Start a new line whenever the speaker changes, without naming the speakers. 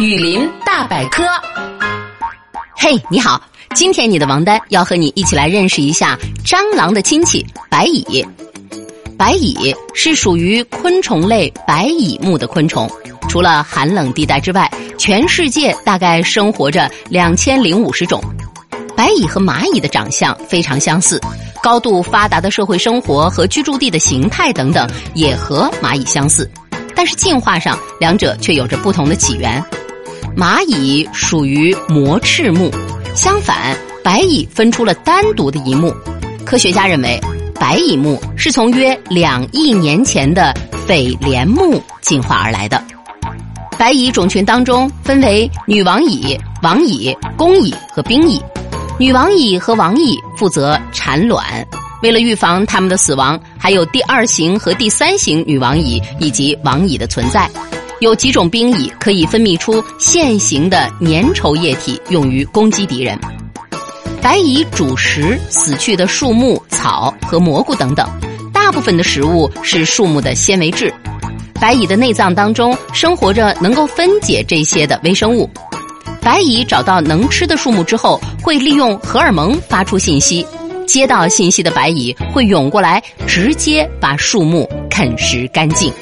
雨林大百科。
嘿，你好，今天你的王丹要和你一起来认识一下蟑螂的亲戚白蚁。白蚁是属于昆虫类白蚁目的昆虫，除了寒冷地带之外，全世界大概生活着两千零五十种。白蚁和蚂蚁的长相非常相似，高度发达的社会生活和居住地的形态等等也和蚂蚁相似，但是进化上两者却有着不同的起源。蚂蚁属于膜翅目，相反，白蚁分出了单独的一目。科学家认为，白蚁目是从约两亿年前的蜚蠊目进化而来的。白蚁种群当中分为女王蚁、王蚁、工蚁和兵蚁。女王蚁和王蚁负责产卵，为了预防它们的死亡，还有第二型和第三型女王蚁以及王蚁的存在。有几种兵蚁可以分泌出线形的粘稠液体，用于攻击敌人。白蚁主食死去的树木、草和蘑菇等等，大部分的食物是树木的纤维质。白蚁的内脏当中生活着能够分解这些的微生物。白蚁找到能吃的树木之后，会利用荷尔蒙发出信息，接到信息的白蚁会涌过来，直接把树木啃食干净。